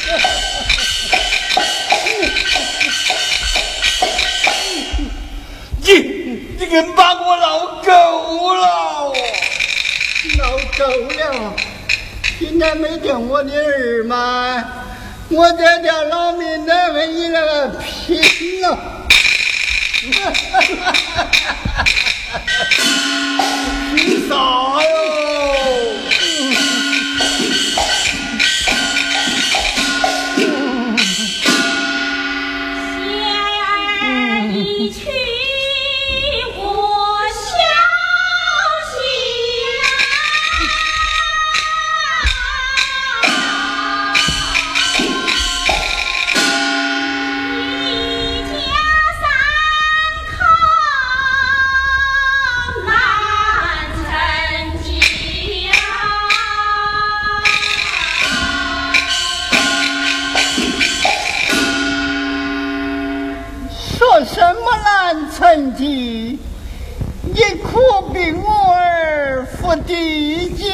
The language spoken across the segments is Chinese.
你你给把我闹够了，闹够了，今天没见我的儿吗？我这条老命得和你那个拼了！凭啥哟？成绩？你可比我儿负地级。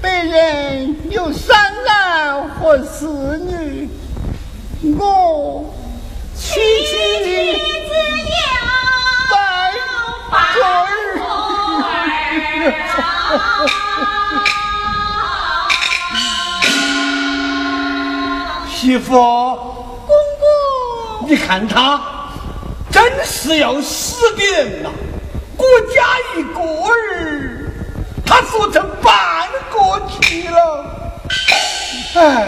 别人有三男和四女，我区区妻子百有个百儿。媳妇，你看他真是要死的人呐！国家一个儿，他说成半个去了。哎，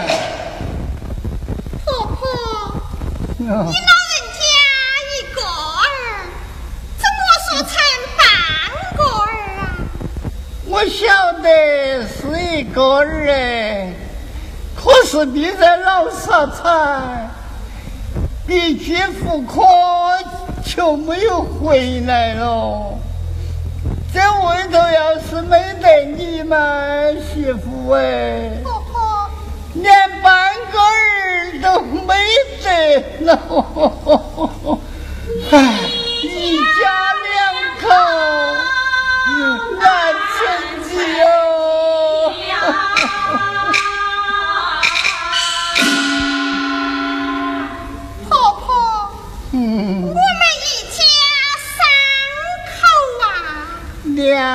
婆婆，你老人家一个儿，怎么说成半个儿啊？我晓得是一个儿哎，可是你在老色彩一去复课就没有回来了。这外头要是没得你们媳妇哎，婆婆，连半个儿都没得了。哎，一家两口难成绩哦。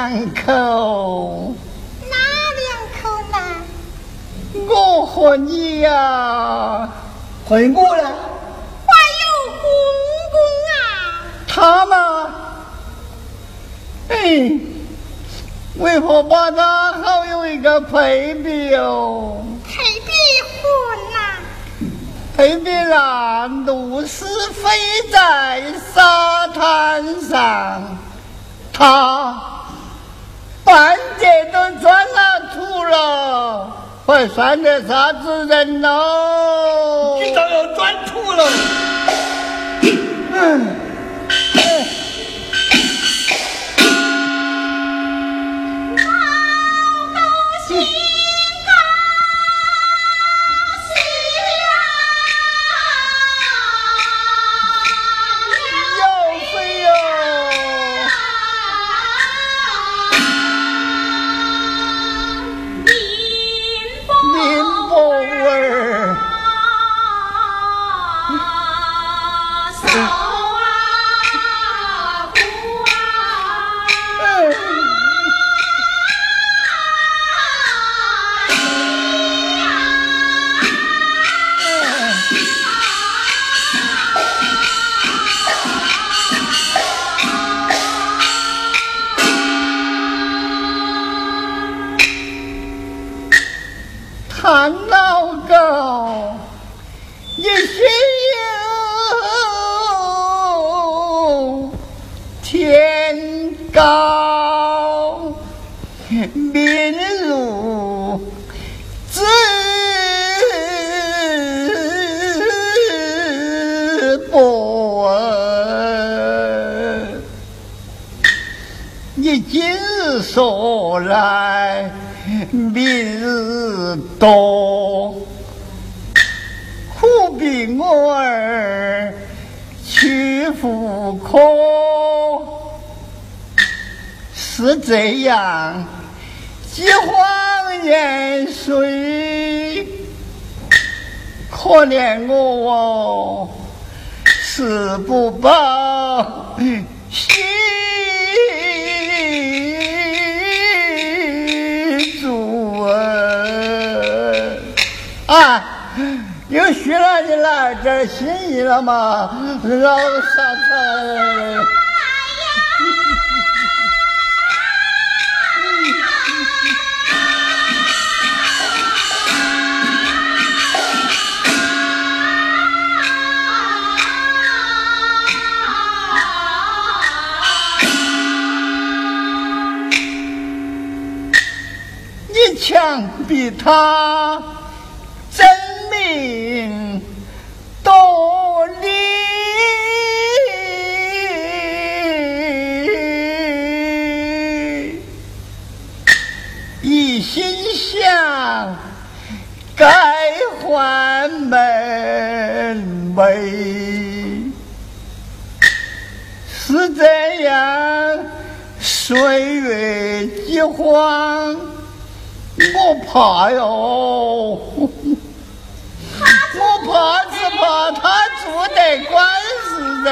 两口，哪两口呢？我和你呀、回我呢？还有公公啊，他嘛，哎，为何把他好有一个配比哦？配比婚呐、配比那露丝飞在沙滩上，他半截都钻了土了，还算得啥子人喽？你倒要钻土了。嗯，说来，明日多，苦逼我儿去妇科，是这样，饥荒年岁，可怜我死不报啊，又许了你来点心意了吗，老傻子？你强逼他。怕哟。我怕只怕他做得官司噻，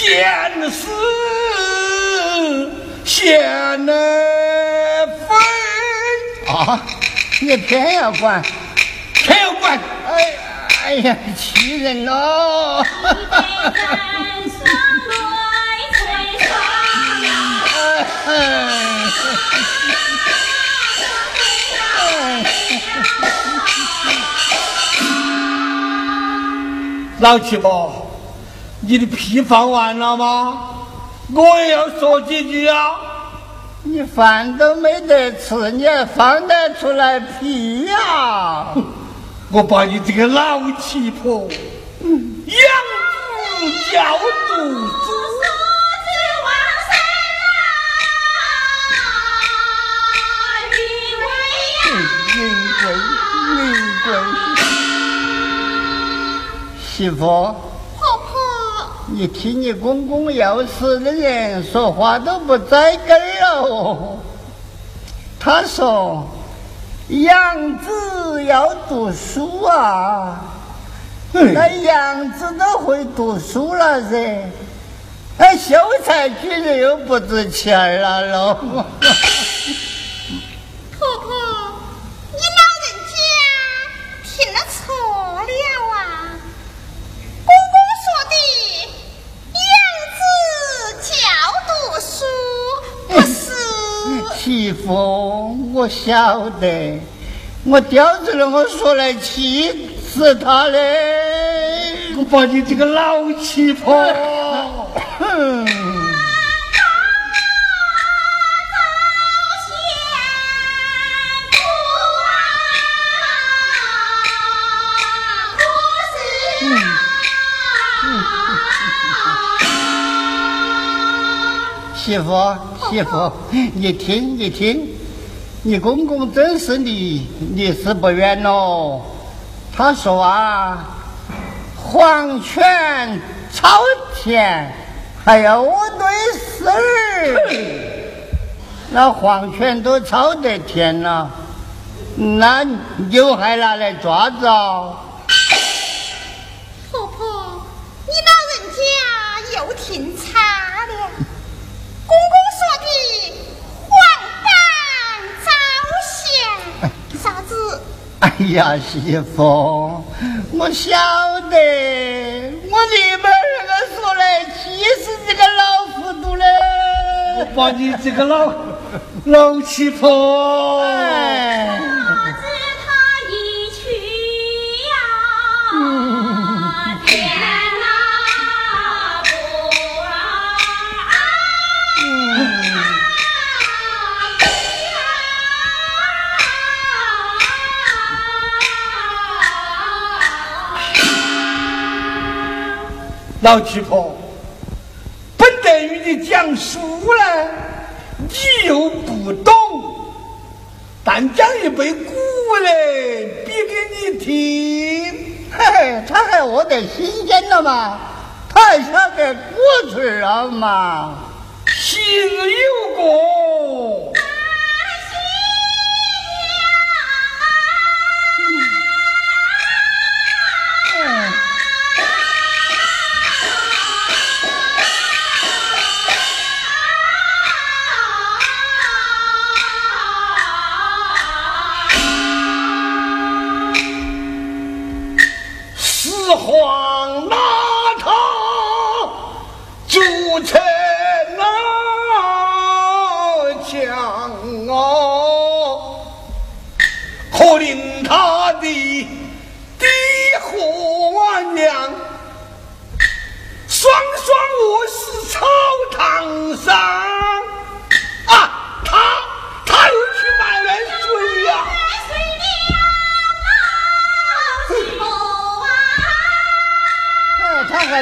闲事闲非啊！你偏要管，偏要管，哎。哎呀，气人喽！老七婆，你的屁放完了吗？我也要说几句啊！你饭都没得吃，你还放得出来屁呀？我把你这个老七婆养子教读书，云贵云贵，媳妇，你听你公公要死的人说话都不栽根儿哦，他说。养子要读书啊，那养子都会读书了噻，那秀才举人又不值钱了喽。婆婆，你老人家听了错了啊！公公说的养子教读书。媳妇，我晓得，我叼着了，我说来气死他嘞！我把你这个老气婆，哼！媳妇，媳妇，你听，你听，你公公真是离离死不远喽。他说啊，黄泉朝天，还要我对事儿。那黄泉都朝得天了，那牛还拿来抓着？婆婆，你老人家又听差了。公公说的黄斑照相，啥子？哎呀，媳妇，我晓得，我这边那个说来气死这个老糊涂了。我把你这个老老气婆。哎。老七婆，本得与你讲书呢，你又不懂，但讲一杯古嘞比给你听，嘿嘿，他还饿得新鲜了嘛？他还晓得古词了嘛？昔日有过。花。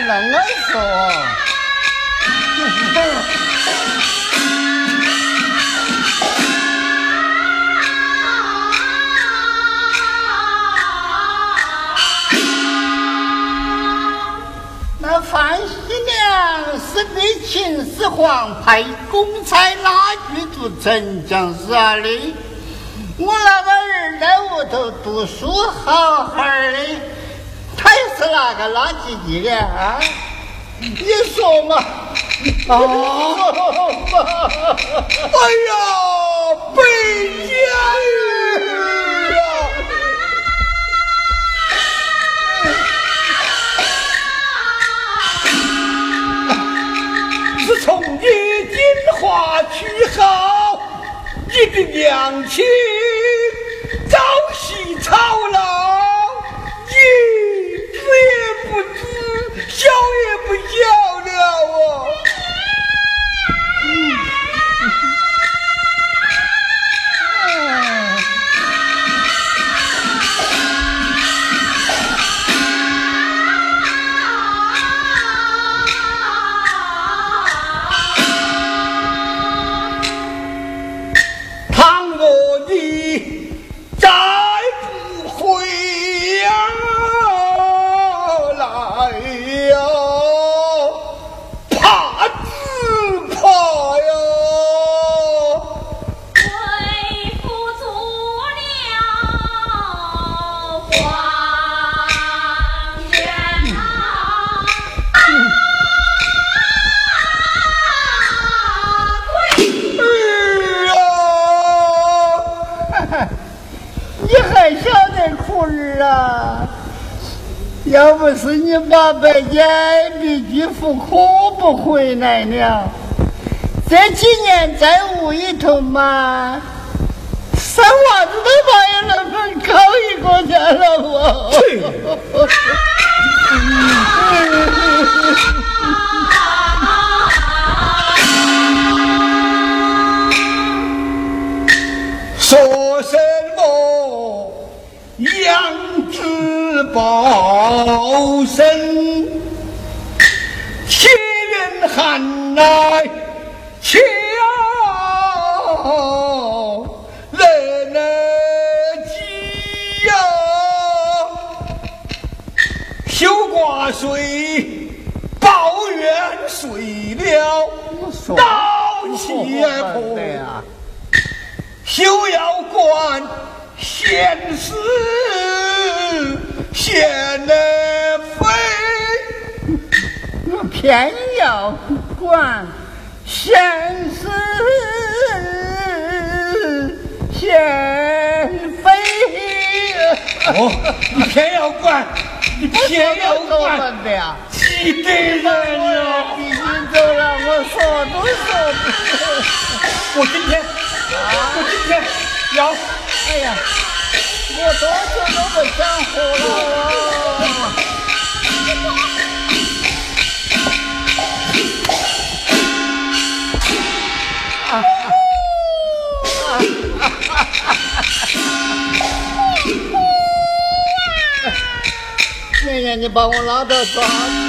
那我说，那范喜良是被秦始皇派公差拉去读城墙啊的，我那个儿在屋头读书好好的。是哪个拉几级的啊？你说嘛？啊！哎呀，北家。花曲好，你的娘亲朝夕操劳，你知也不叫也不叫了啊不是你把白家的巨富可不回来了，这几年在屋里头嘛，三娃子都没有那么高一个家了我。说声么养子报身，千人喊来瞧，来来急呀，休挂水，抱怨睡了，刀气而破，休要管闲事闲的飞，我偏要管闲事闲飞。哦，你偏要管，你偏要管，气得人呀！毕竟走了，我说都说不。我今天，我今天要，哎呀，我多久都不想活了。妹妹，你把我拉到抓走。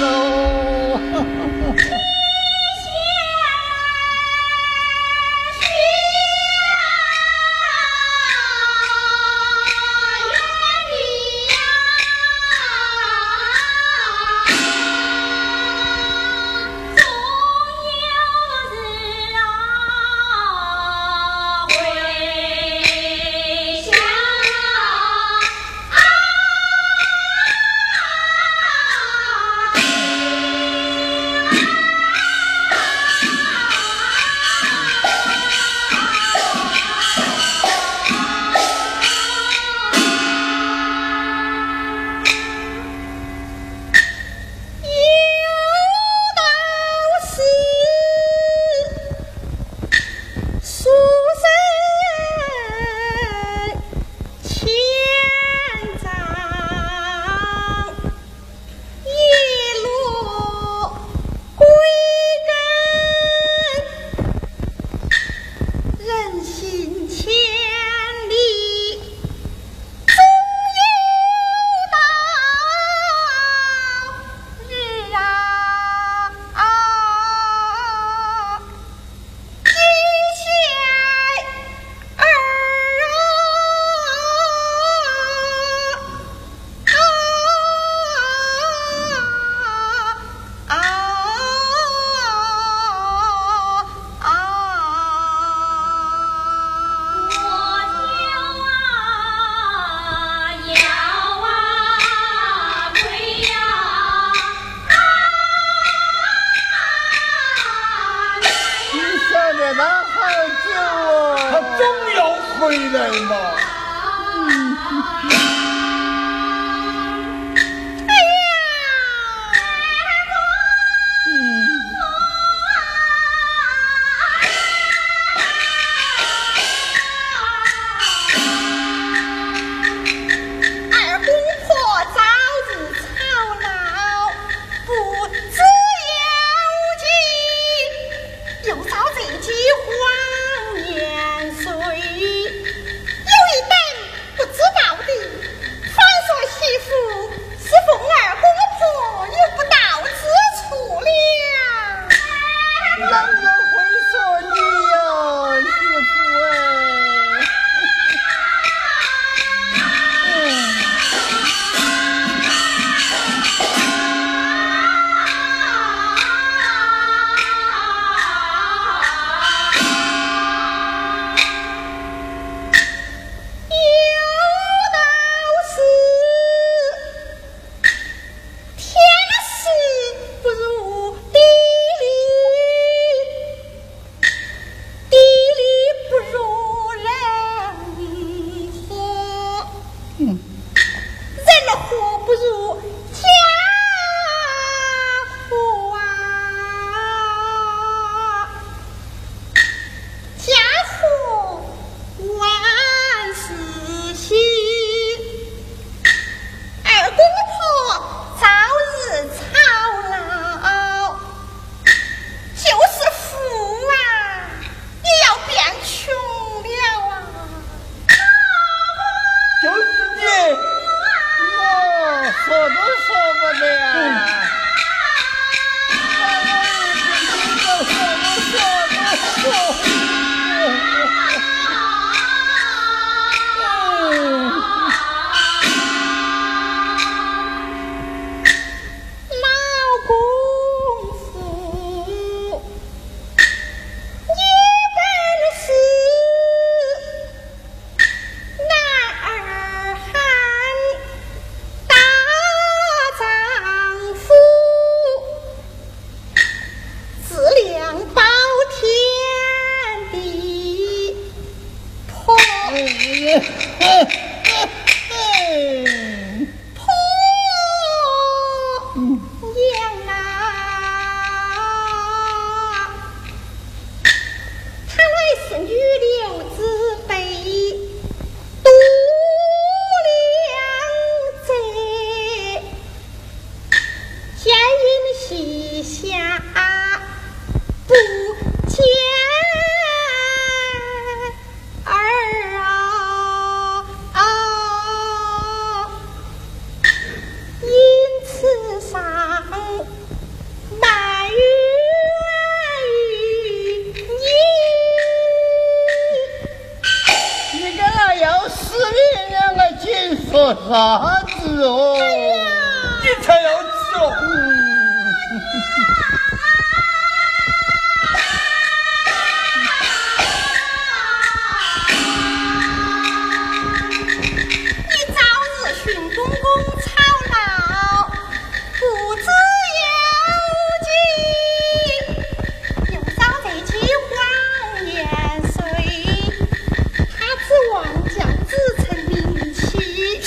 嗯。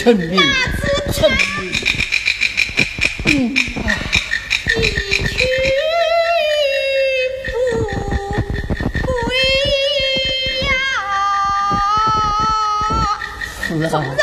成名，成名。嗯，一去不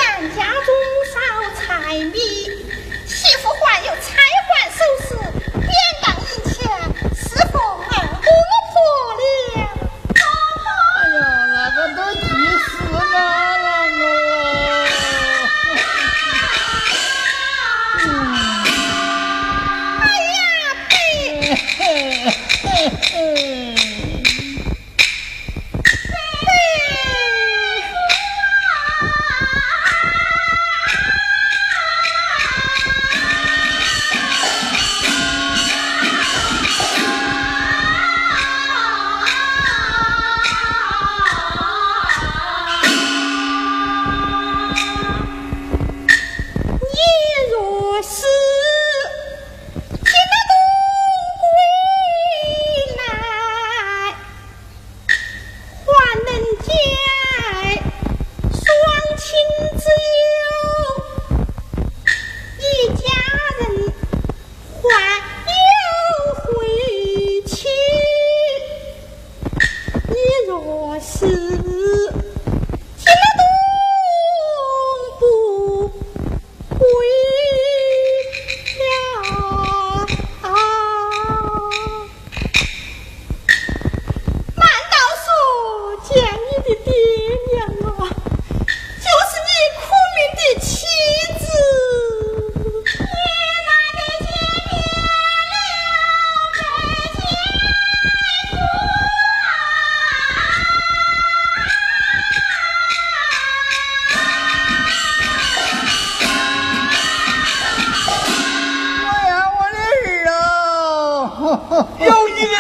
把你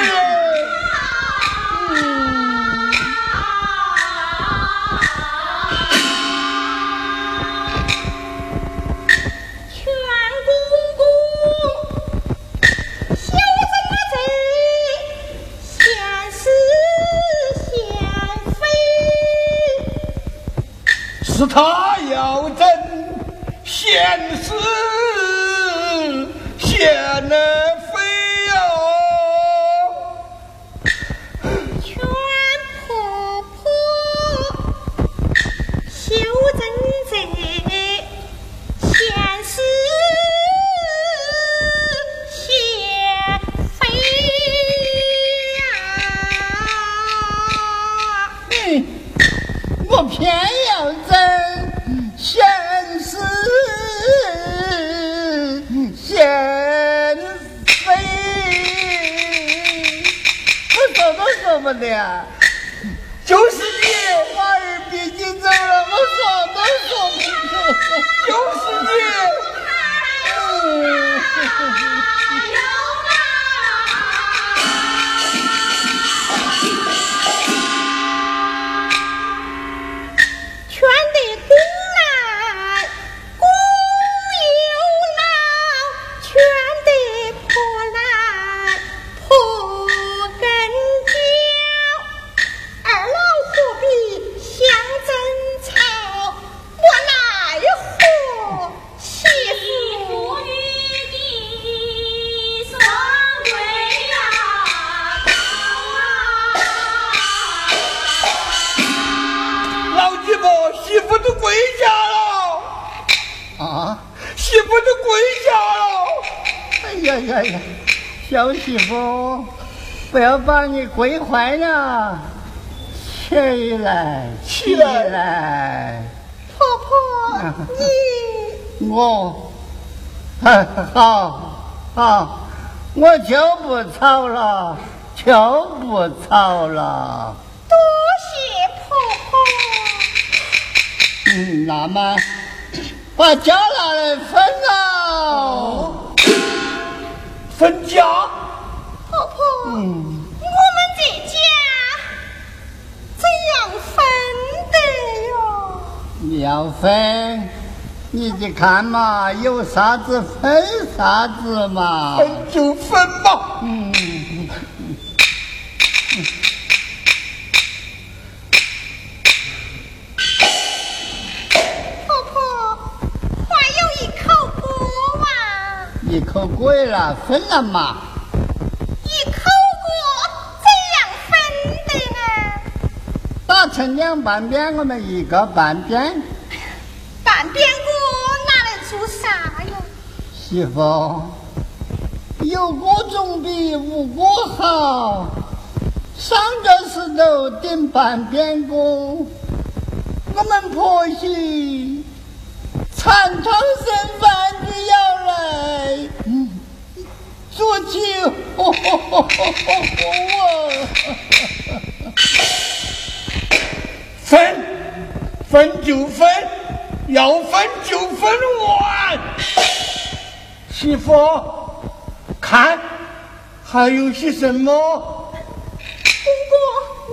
跪坏了，起来，起来，婆婆，你我，好，好，我就不吵了，就不吵了。多谢婆婆。嗯，那么把家拿来分了。分家？婆婆，我们这家怎样分的哟？你要分，你去看嘛，有啥子分啥子嘛。分就分嘛。嗯。一口锅了，分了嘛？两半边，我们一个半边。半边锅拿来做啥呀？媳妇，有锅总比无锅好。上着石头顶半边锅，我们婆媳馋汤剩饭就要来做酒，分分就分，要分就分完。媳妇，看还有些什么？公公，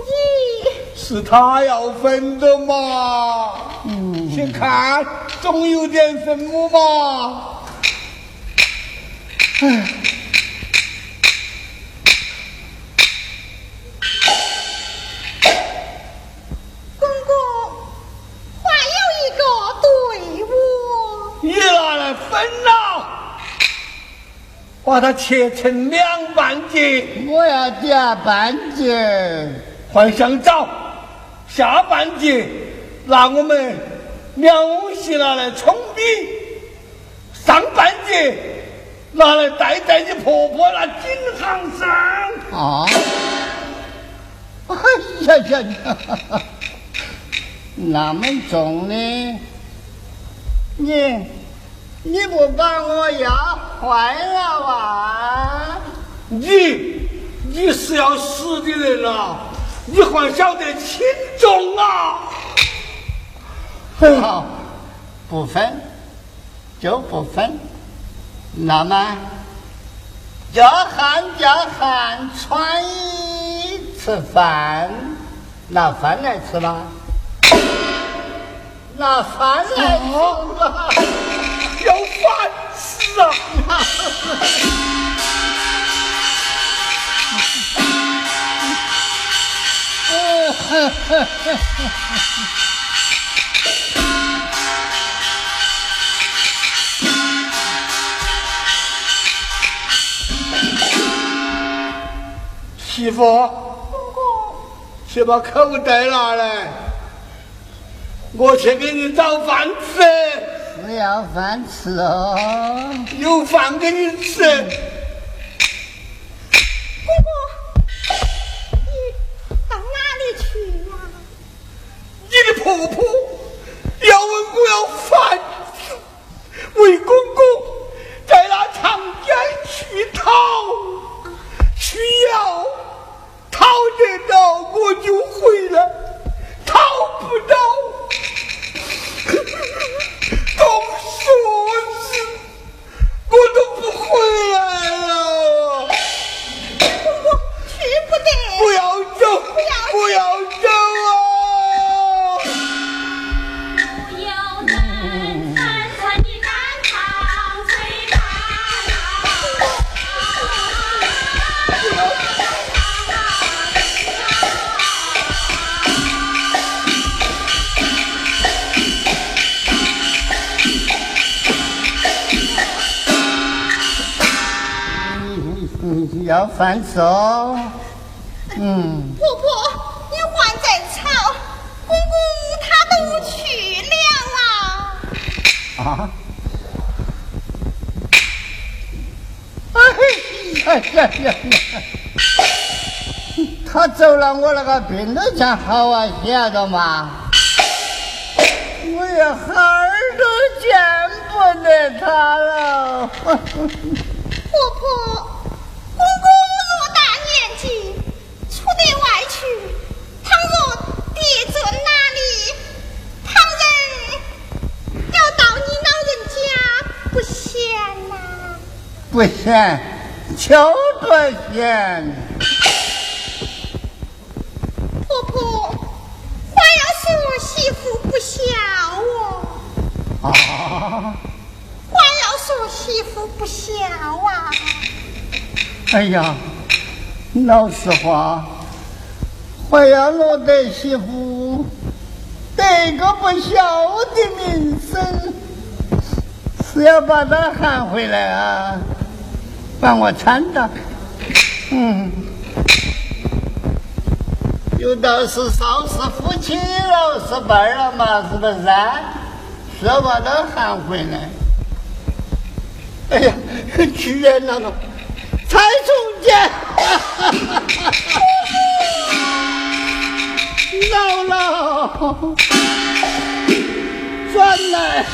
你是他要分的嘛？嗯，先看。总有点什么嘛？哎，公公，还有一个队伍，你拿来分了，把它切成两半截。我要夹半截，换香枣，下半截拿我们。两席拿来充米，上半截拿来戴在你婆婆那颈项上。啊！哎呀呀呀！那么重呢？你你不把我压坏了吧？你你是要死的人啊！你还晓得轻重啊？好，不分就不分。那么，叫汉叫汉穿衣吃饭，拿饭来吃吧，拿饭来吃吧，要饭吃啊！媳妇，公公，去把口袋拿来，我去给你找饭吃。不要饭吃哦，有饭给你吃。公公，你到哪里去呀？你的婆婆要问我要饭吃，为公公在那长江去讨，去要。讨得到我就回来，讨不到，Oh! 要饭吃哦，嗯。婆婆，你还在吵？公公他都去了啊！啊！哎呀呀呀呀！他走了，我那个病都将好啊，晓得吗？我也孩儿都见不得他了。婆婆。公公若大年纪出得外去，倘若跌在哪里，旁人要到你老不嫌，求着嫌。婆婆，话要说媳妇不孝哦。啊！话要说媳妇不孝啊。哎呀，老实话，还要落得媳妇得个不孝的名声，是要把他喊回来啊，帮我搀着。嗯，有道是少是夫妻老是伴了嘛，是不是？啊？说把他喊回来。哎呀，去人了！蔡中间，姥姥，转来。